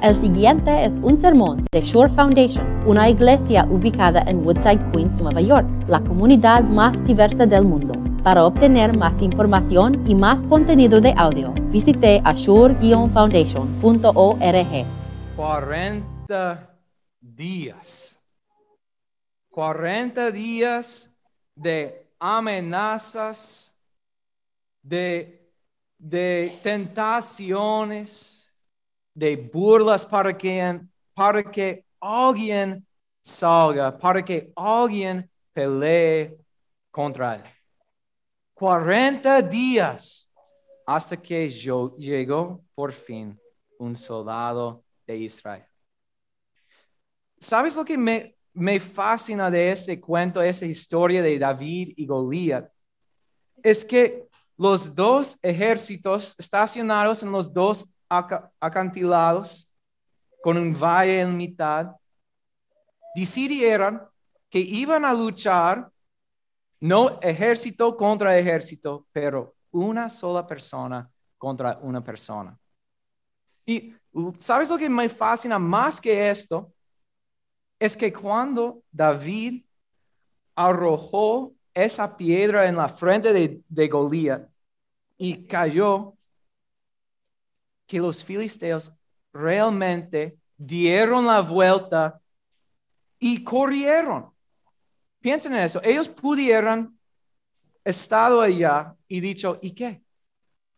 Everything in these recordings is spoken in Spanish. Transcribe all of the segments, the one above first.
El siguiente es un sermón de Shore Foundation, una iglesia ubicada en Woodside, Queens, Nueva York, la comunidad más diversa del mundo. Para obtener más información y más contenido de audio, visite ashore-foundation.org. 40 días. 40 días de amenazas, de, de tentaciones, de burlas para que, para que alguien salga, para que alguien pelee contra él. 40 días hasta que yo, llegó por fin un soldado de Israel. ¿Sabes lo que me, me fascina de este cuento, esa historia de David y Goliat? Es que los dos ejércitos estacionados en los dos acantilados con un valle en mitad, decidieron que iban a luchar no ejército contra ejército, pero una sola persona contra una persona. Y sabes lo que me fascina más que esto? Es que cuando David arrojó esa piedra en la frente de, de Goliat y cayó, que los filisteos realmente dieron la vuelta y corrieron. Piensen en eso. Ellos pudieran estado allá y dicho, ¿y qué?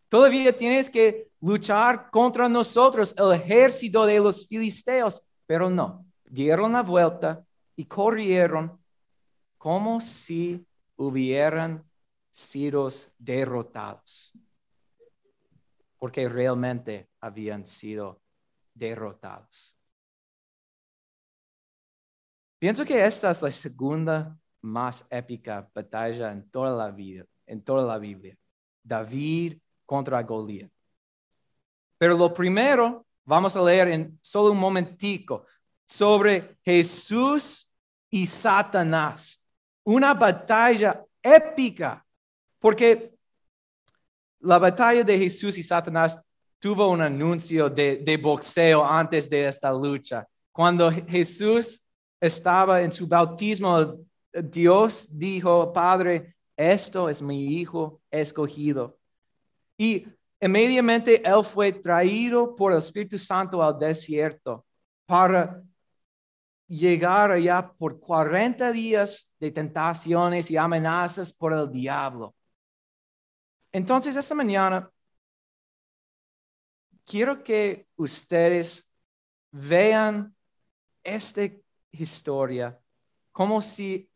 Todavía tienes que luchar contra nosotros, el ejército de los filisteos, pero no. Dieron la vuelta y corrieron como si hubieran sido derrotados porque realmente habían sido derrotados. Pienso que esta es la segunda más épica batalla en toda la vida, en toda la Biblia. David contra Goliat. Pero lo primero, vamos a leer en solo un momentico sobre Jesús y Satanás. Una batalla épica, porque la batalla de Jesús y Satanás tuvo un anuncio de, boxeo antes de esta lucha. Cuando Jesús estaba en su bautismo, Dios dijo, Padre, esto es mi hijo escogido. Y inmediatamente él fue traído por el Espíritu Santo al desierto para llegar allá por 40 días de tentaciones y amenazas por el diablo. Entonces, esta mañana quiero que ustedes vean esta historia como si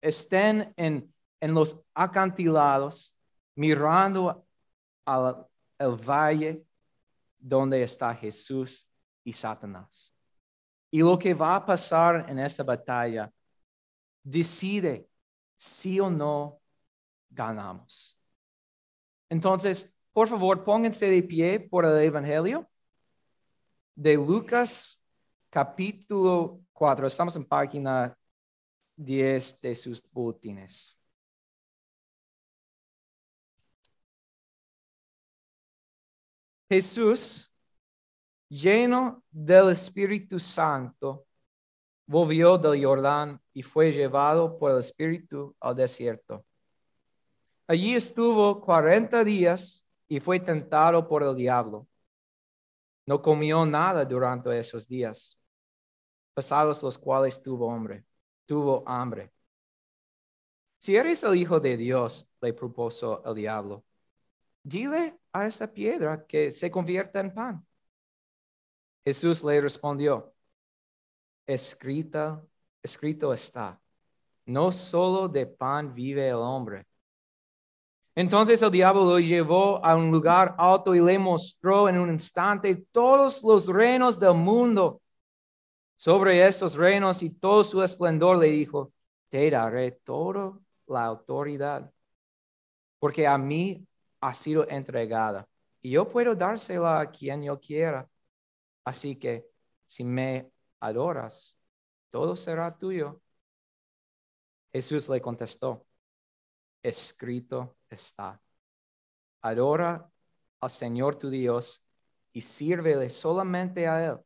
estén en, los acantilados mirando al valle donde está Jesús y Satanás. Y lo que va a pasar en esta batalla decide si o no ganamos. Entonces, por favor, pónganse de pie por el Evangelio de Lucas capítulo 4. Estamos en página 10 de sus boletines. Jesús, lleno del Espíritu Santo, volvió del Jordán y fue llevado por el Espíritu al desierto Allí estuvo cuarenta días y fue tentado por el diablo. No comió nada durante esos días, pasados los cuales tuvo hambre, tuvo hambre. Si eres el Hijo de Dios, le propuso el diablo, dile a esa piedra que se convierta en pan. Jesús le respondió, escrito, escrito está, no solo de pan vive el hombre, entonces el diablo lo llevó a un lugar alto y le mostró en un instante todos los reinos del mundo. Sobre estos reinos y todo su esplendor le dijo, te daré toda la autoridad, porque a mí ha sido entregada y yo puedo dársela a quien yo quiera. Así que si me adoras, todo será tuyo. Jesús le contestó, escrito está. Adora al Señor tu Dios y sírvele solamente a él.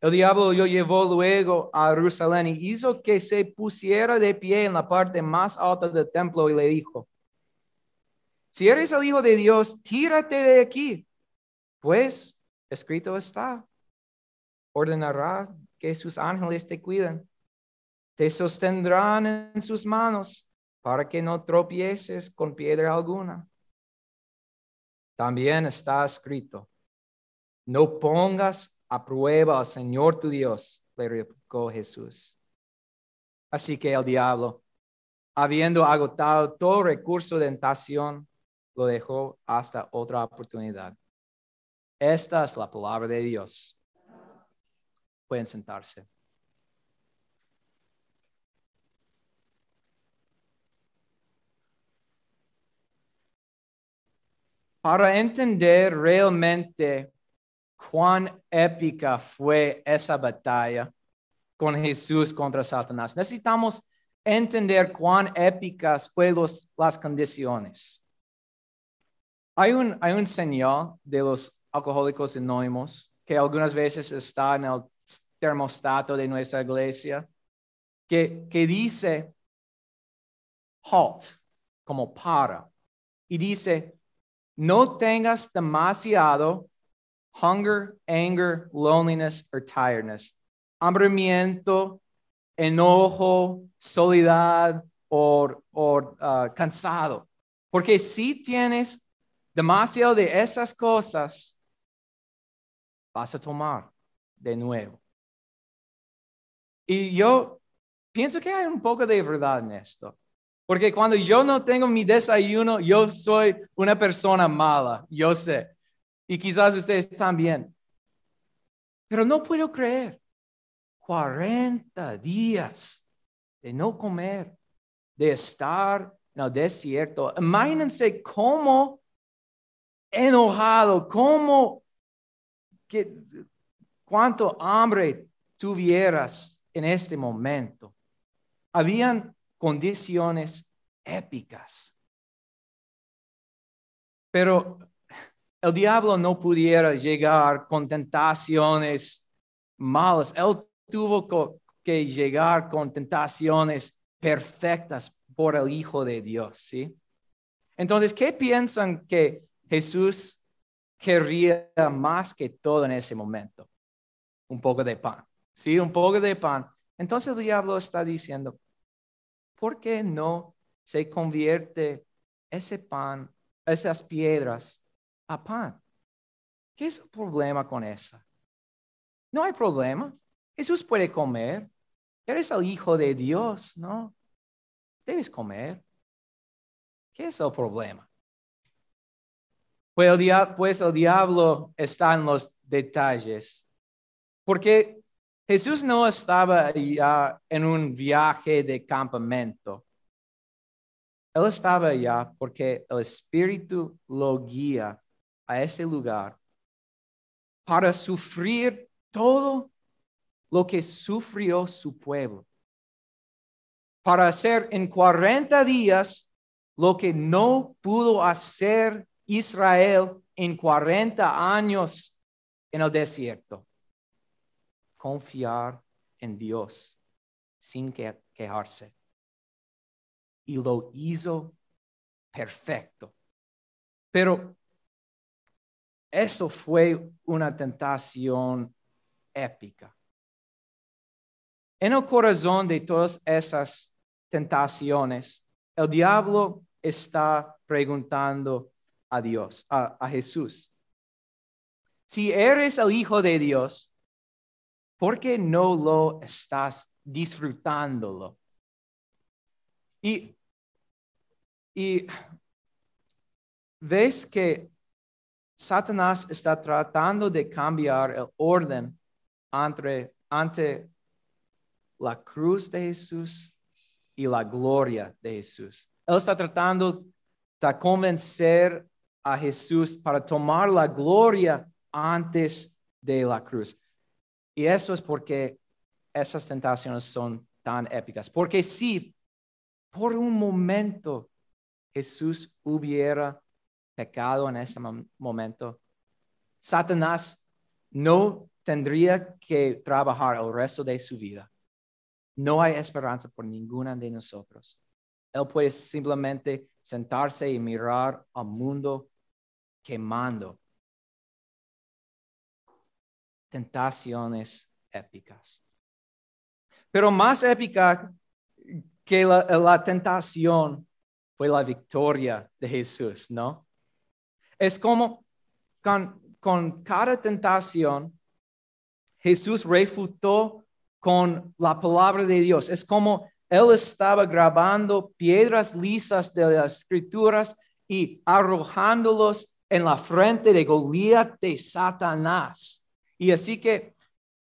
El diablo lo llevó luego a Jerusalén y hizo que se pusiera de pie en la parte más alta del templo y le dijo, si eres el Hijo de Dios, tírate de aquí, pues escrito está, ordenará que sus ángeles te cuiden, te sostendrán en sus manos para que no tropieces con piedra alguna. También está escrito, no pongas a prueba al Señor tu Dios, le replicó Jesús. Así que el diablo, habiendo agotado todo recurso de tentación, lo dejó hasta otra oportunidad. Esta es la palabra de Dios. Pueden sentarse. Para entender realmente cuán épica fue esa batalla con Jesús contra Satanás. Necesitamos entender cuán épicas fueron las condiciones. Hay un, hay un señal de los alcohólicos anónimos que algunas veces está en el termostato de nuestra iglesia, que, que dice halt, como para, y dice, no tengas demasiado hunger, anger, loneliness, or tiredness. Hambremiento, enojo, soledad o, uh, cansado. Porque si tienes demasiado de esas cosas, vas a tomar de nuevo. Y yo pienso que hay un poco de verdad en esto. Porque cuando yo no tengo mi desayuno, yo soy una persona mala, yo sé y quizás ustedes también. Pero no puedo creer. 40 días de no comer, de estar en el desierto. Imagínense cómo enojado, cómo que, cuánto hambre tuvieras en este momento. Habían condiciones épicas. Pero el diablo no pudiera llegar con tentaciones malas. Él tuvo que llegar con tentaciones perfectas por el Hijo de Dios, ¿sí? Entonces, ¿qué piensan que Jesús querría más que todo en ese momento? Un poco de pan, ¿sí? Un poco de pan. Entonces el diablo está diciendo, ¿por qué no se convierte ese pan, esas piedras a pan. ¿Qué es el problema con esa? No hay problema. Jesús puede comer. Eres el Hijo de Dios, ¿no? Debes comer. ¿Qué es el problema? Pues el, pues diablo está en los detalles. Porque Jesús no estaba ya en un viaje de campamento. Él estaba allá porque el Espíritu lo guía a ese lugar para sufrir todo lo que sufrió su pueblo. Para hacer en 40 días lo que no pudo hacer Israel en 40 años en el desierto. Confiar en Dios sin quejarse. Y lo hizo perfecto. Pero eso fue una tentación épica. En el corazón de todas esas tentaciones, el diablo está preguntando a Dios, a, Jesús, si eres el Hijo de Dios, ¿por qué no lo estás disfrutándolo? Y, ves que Satanás está tratando de cambiar el orden entre, ante la cruz de Jesús y la gloria de Jesús. Él está tratando de convencer a Jesús para tomar la gloria antes de la cruz. Y eso es porque esas tentaciones son tan épicas. Porque si por un momento Jesús hubiera pecado en ese momento, Satanás no tendría que trabajar el resto de su vida. No hay esperanza por ninguna de nosotros. Él puede simplemente sentarse y mirar al mundo quemando. Tentaciones épicas. Pero más épica que la, tentación fue la victoria de Jesús, ¿no? Es como con, con cada tentación, Jesús refutó con la palabra de Dios. Es como él estaba grabando piedras lisas de las escrituras y arrojándolos en la frente de Goliat de Satanás. Y así que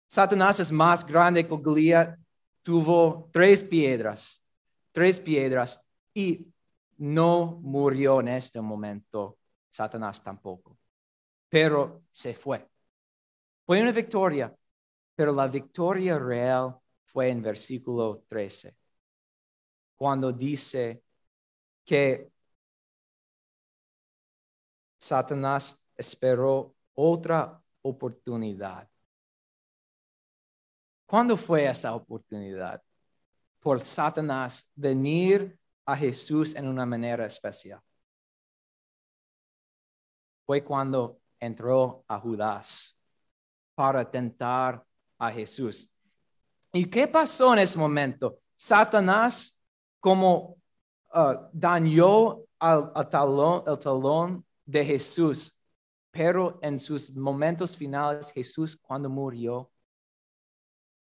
Satanás es más grande que Goliat, tuvo tres piedras, tres piedras y no murió en este momento. Satanás tampoco, pero se fue. Fue una victoria, pero la victoria real fue en versículo 13 cuando dice que Satanás esperó otra oportunidad. ¿Cuándo fue esa oportunidad? Por Satanás venir a Jesús en una manera especial. Fue cuando entró a Judas para tentar a Jesús. ¿Y qué pasó en ese momento? Satanás como uh, dañó al, talón, el talón de Jesús, pero en sus momentos finales, Jesús cuando murió,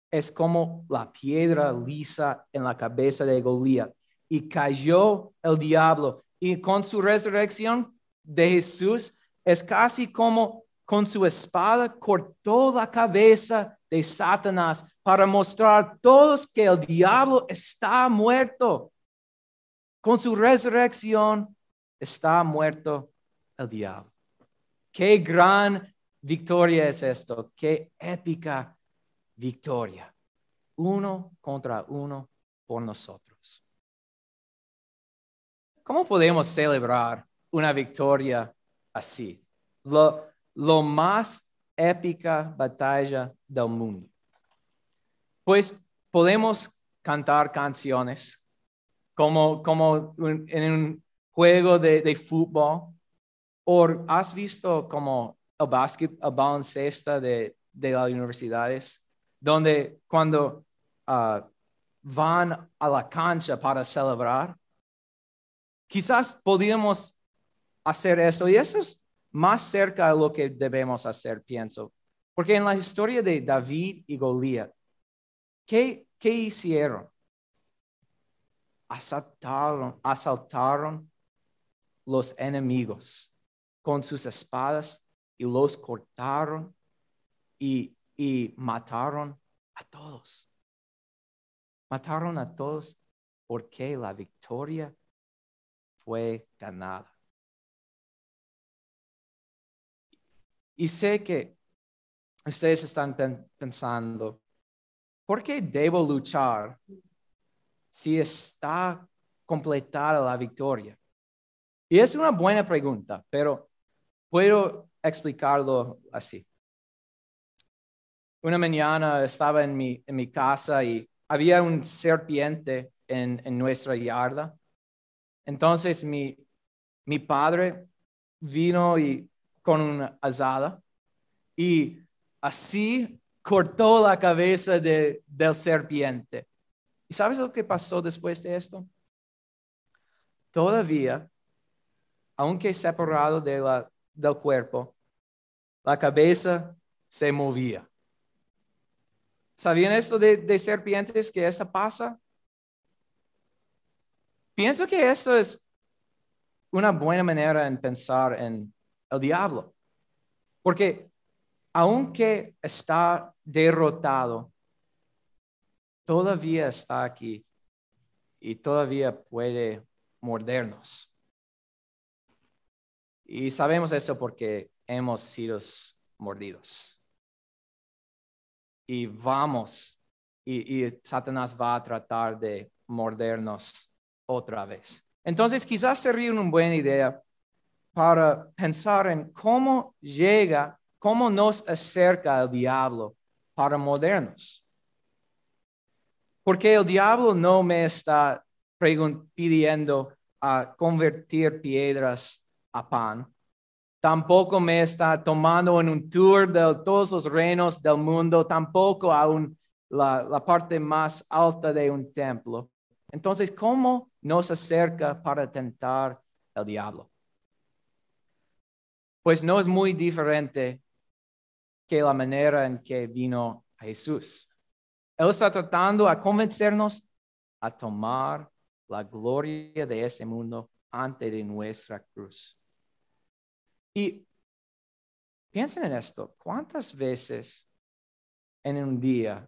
es como la piedra lisa en la cabeza de Goliat. Y cayó el diablo. Y con su resurrección de Jesús, es casi como con su espada cortó la cabeza de Satanás para mostrar a todos que el diablo está muerto. Con su resurrección está muerto el diablo. Qué gran victoria es esto, qué épica victoria. Uno contra uno por nosotros. ¿Cómo podemos celebrar una victoria así? Lo, lo más épica batalla del mundo. Pues podemos cantar canciones como, como en un juego de, fútbol. ¿O has visto como el básquet, el baloncesto de, de las universidades? Donde cuando ah, van a la cancha para celebrar, quizás podríamos hacer esto. Y eso es más cerca de lo que debemos hacer, pienso. Porque en la historia de David y Goliat, ¿qué, qué hicieron? Asaltaron, asaltaron los enemigos con sus espadas y los cortaron y, y mataron a todos. Mataron a todos porque la victoria fue ganada. Y sé que ustedes están pensando, ¿por qué debo luchar si está completada la victoria? Y es una buena pregunta, pero puedo explicarlo así. Una mañana estaba en mi, en mi casa y había un serpiente en, en nuestra yarda. Entonces mi, mi padre vino y con una azada y así cortó la cabeza de, del serpiente. ¿Y sabes lo que pasó después de esto? Todavía, aunque separado de la, del cuerpo, la cabeza se movía. ¿Sabían esto de, serpientes que eso pasa? Pienso que eso es una buena manera en pensar en el diablo. Porque aunque está derrotado, todavía está aquí y todavía puede mordernos. Y sabemos eso porque hemos sido mordidos. Y vamos, y, Satanás va a tratar de mordernos otra vez. Entonces quizás sería una buena idea para pensar en cómo llega, cómo nos acerca el diablo para modernos. Porque el diablo no me está pidiendo a convertir piedras a pan. Tampoco me está tomando en un tour de todos los reinos del mundo, tampoco a la, la parte más alta de un templo. Entonces, ¿cómo nos acerca para tentar el diablo? Pues no es muy diferente que la manera en que vino a Jesús. Él está tratando a convencernos a tomar la gloria de este mundo ante de nuestra cruz. Y piensen en esto, ¿cuántas veces en un día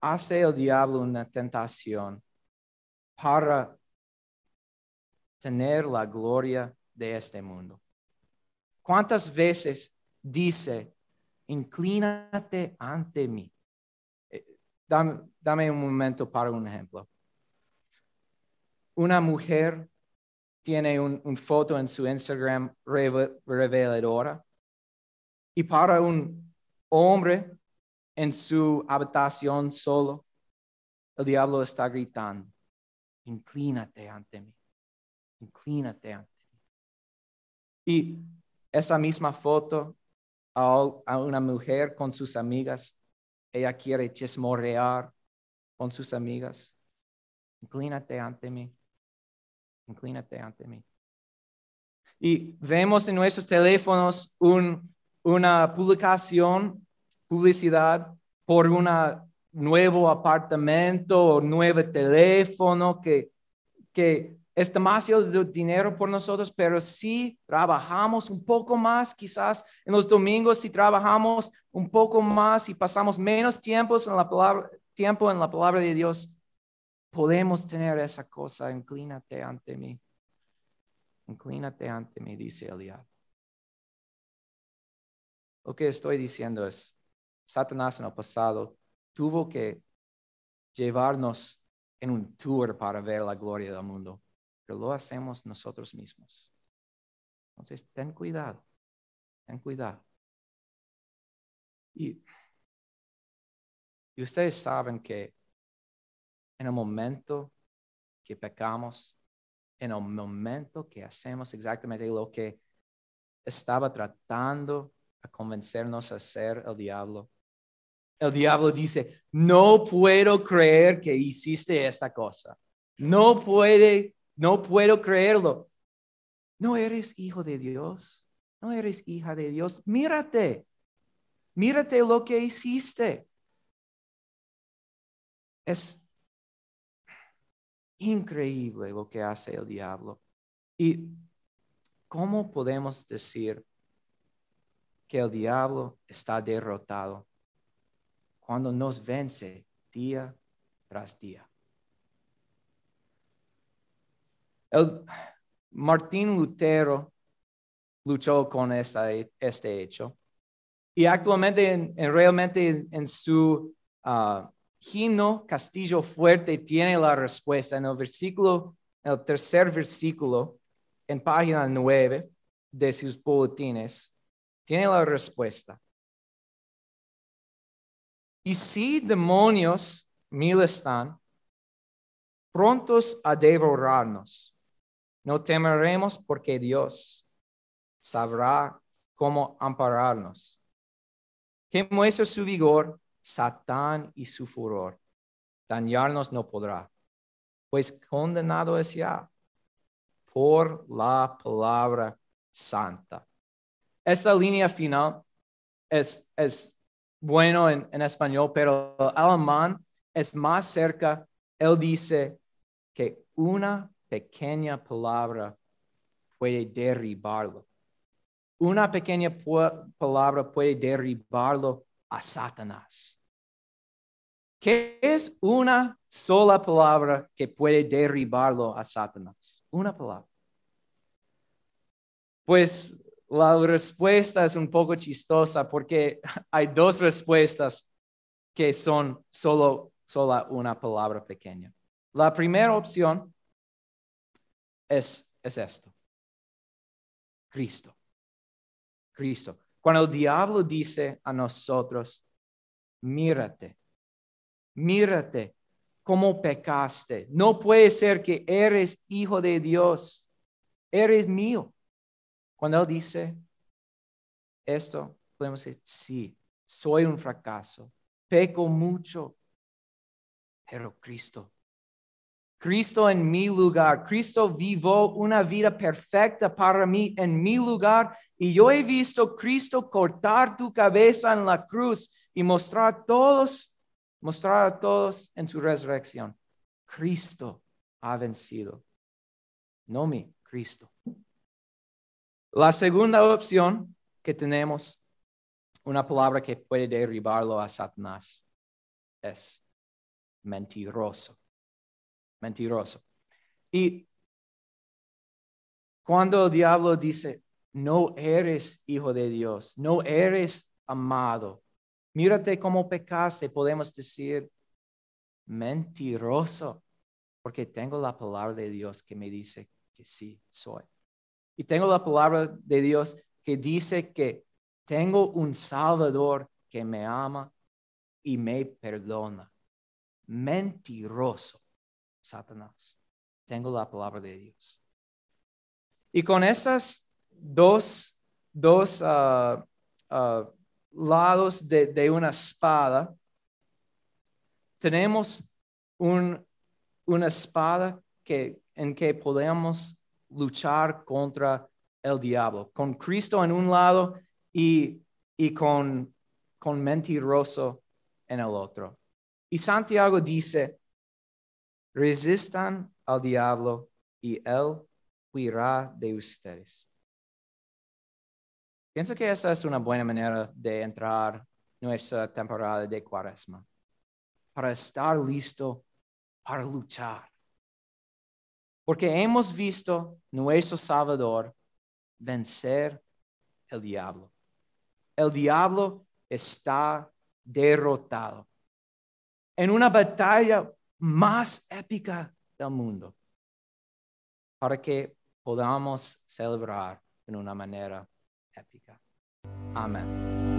hace el diablo una tentación para tener la gloria de este mundo? ¿Cuántas veces dice, inclínate ante mí? Eh, dame, un momento para un ejemplo. Una mujer tiene una foto en su Instagram reveladora y para un hombre en su habitación solo, el diablo está gritando, inclínate ante mí, inclínate ante mí. Y esa misma foto a, una mujer con sus amigas, ella quiere chismorrear con sus amigas. Inclínate ante mí, inclínate ante mí. Y vemos en nuestros teléfonos una publicación, publicidad por un nuevo apartamento o nuevo teléfono que, que es demasiado dinero por nosotros, pero si trabajamos un poco más, quizás en los domingos, si trabajamos un poco más y pasamos menos tiempo en la palabra, tiempo en la palabra de Dios, podemos tener esa cosa. Inclínate ante mí. Inclínate ante mí, dice Eliab. Lo que estoy diciendo es, Satanás en el pasado tuvo que llevarnos en un tour para ver la gloria del mundo pero lo hacemos nosotros mismos. Entonces, ten cuidado, ten cuidado. Y, y ustedes saben que en el momento que pecamos, en el momento que hacemos exactamente lo que estaba tratando a convencernos a hacer el diablo, el diablo dice, no puedo creer que hiciste esa cosa. No puede no puedo creerlo. No eres hijo de Dios. No eres hija de Dios. Mírate. Mírate lo que hiciste. Es increíble lo que hace el diablo. ¿Y cómo podemos decir que el diablo está derrotado cuando nos vence día tras día? Martín Lutero luchó con este hecho. Y actualmente, en, realmente en, su uh, himno Castillo Fuerte tiene la respuesta en el versículo, el tercer versículo, en página nueve de sus boletines, tiene la respuesta. Y si demonios mil están, prontos a devorarnos no temeremos porque Dios sabrá cómo ampararnos. Que muestra su vigor, Satán y su furor. Dañarnos no podrá, pues condenado es ya por la palabra santa. Esa línea final es, es bueno en, en español, pero el alemán es más cerca. Él dice que una pequeña palabra puede derribarlo. Una pequeña palabra puede derribarlo a Satanás. ¿Qué es una sola palabra que puede derribarlo a Satanás? Una palabra. Pues la respuesta es un poco chistosa porque hay dos respuestas que son solo, solo una palabra pequeña. La primera opción es, esto. Cristo. Cristo. Cuando el diablo dice a nosotros, mírate, mírate cómo pecaste. No puede ser que eres hijo de Dios, eres mío. Cuando Él dice esto, podemos decir, sí, soy un fracaso, peco mucho, pero Cristo Cristo en mi lugar. Cristo vivió una vida perfecta para mí en mi lugar y yo he visto Cristo cortar tu cabeza en la cruz y mostrar todos, mostrar a todos en su resurrección. Cristo ha vencido. No mi, Cristo. La segunda opción que tenemos, una palabra que puede derribarlo a Satanás, es mentiroso mentiroso. Y cuando el diablo dice, no eres hijo de Dios, no eres amado, mírate cómo pecaste, podemos decir, mentiroso, porque tengo la palabra de Dios que me dice que sí soy. Y tengo la palabra de Dios que dice que tengo un Salvador que me ama y me perdona. Mentiroso. Satanás. Tengo la palabra de Dios. Y con estas dos, dos ah, lados de, una espada, tenemos un, una espada que, en que podemos luchar contra el diablo, con Cristo en un lado y, y con, con mentiroso en el otro. Y Santiago dice, resistan al diablo y él huirá de ustedes. Pienso que esa es una buena manera de entrar nuestra temporada de cuaresma, para estar listo para luchar. Porque hemos visto nuestro Salvador vencer el diablo. El diablo está derrotado. En una batalla más épica del mundo para que podamos celebrar en una manera épica. Amén.